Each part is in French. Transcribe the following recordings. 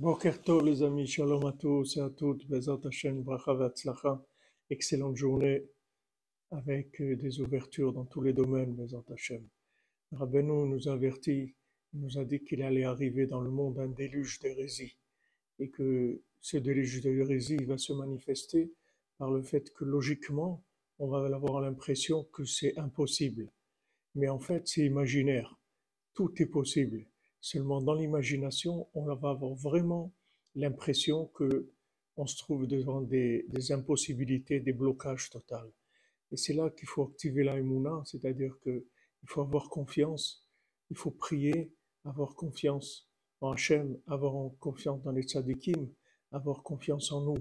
Boker Tov, les amis, shalom à tous et à toutes, Bezat Hashem, bracha excellente journée avec euh, des ouvertures dans tous les domaines, Bezat Hashem. Rabbeinu nous avertit, il nous a dit qu'il allait arriver dans le monde un déluge d'hérésie et que ce déluge d'hérésie va se manifester par le fait que logiquement, on va avoir l'impression que c'est impossible. Mais en fait, c'est imaginaire. Tout est possible. Seulement dans l'imagination, on va avoir vraiment l'impression que on se trouve devant des, impossibilités, des blocages totaux. Et c'est là qu'il faut activer la Emouna, c'est-à-dire que il faut avoir confiance, il faut prier, avoir confiance en Hachem, avoir confiance dans les tzadikim, avoir confiance en nous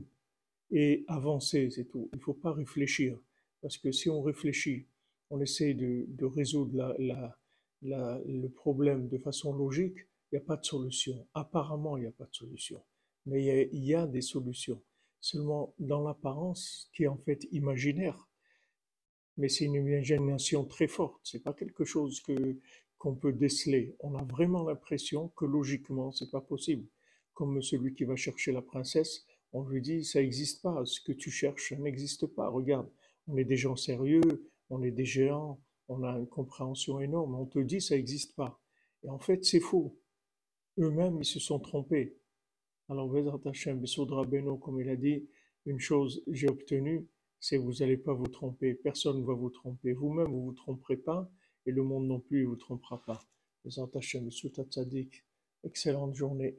et avancer, c'est tout. Il ne faut pas réfléchir, parce que si on réfléchit, on essaie de, résoudre la, le problème de façon logique, il n'y a pas de solution. Apparemment, il n'y a pas de solution. Mais il y, a, il y a des solutions. Seulement dans l'apparence, qui est en fait imaginaire. Mais c'est une imagination très forte. C'est pas quelque chose que qu'on peut déceler. On a vraiment l'impression que logiquement, c'est pas possible. Comme celui qui va chercher la princesse, on lui dit ça n'existe pas. Ce que tu cherches n'existe pas. Regarde, on est des gens sérieux, on est des géants, on a une compréhension énorme, on te dit ça n'existe pas. Et en fait, c'est faux. Eux-mêmes, ils se sont trompés. Alors, Bezrat Hashem, Bessoudra Beno, comme il a dit, une chose j'ai obtenue, c'est vous n'allez pas vous tromper. Personne ne va vous tromper. Vous-même, vous ne vous tromperez pas, et le monde non plus ne vous trompera pas. Bezrat Hashem, Bessoudra Tzadik, excellente journée.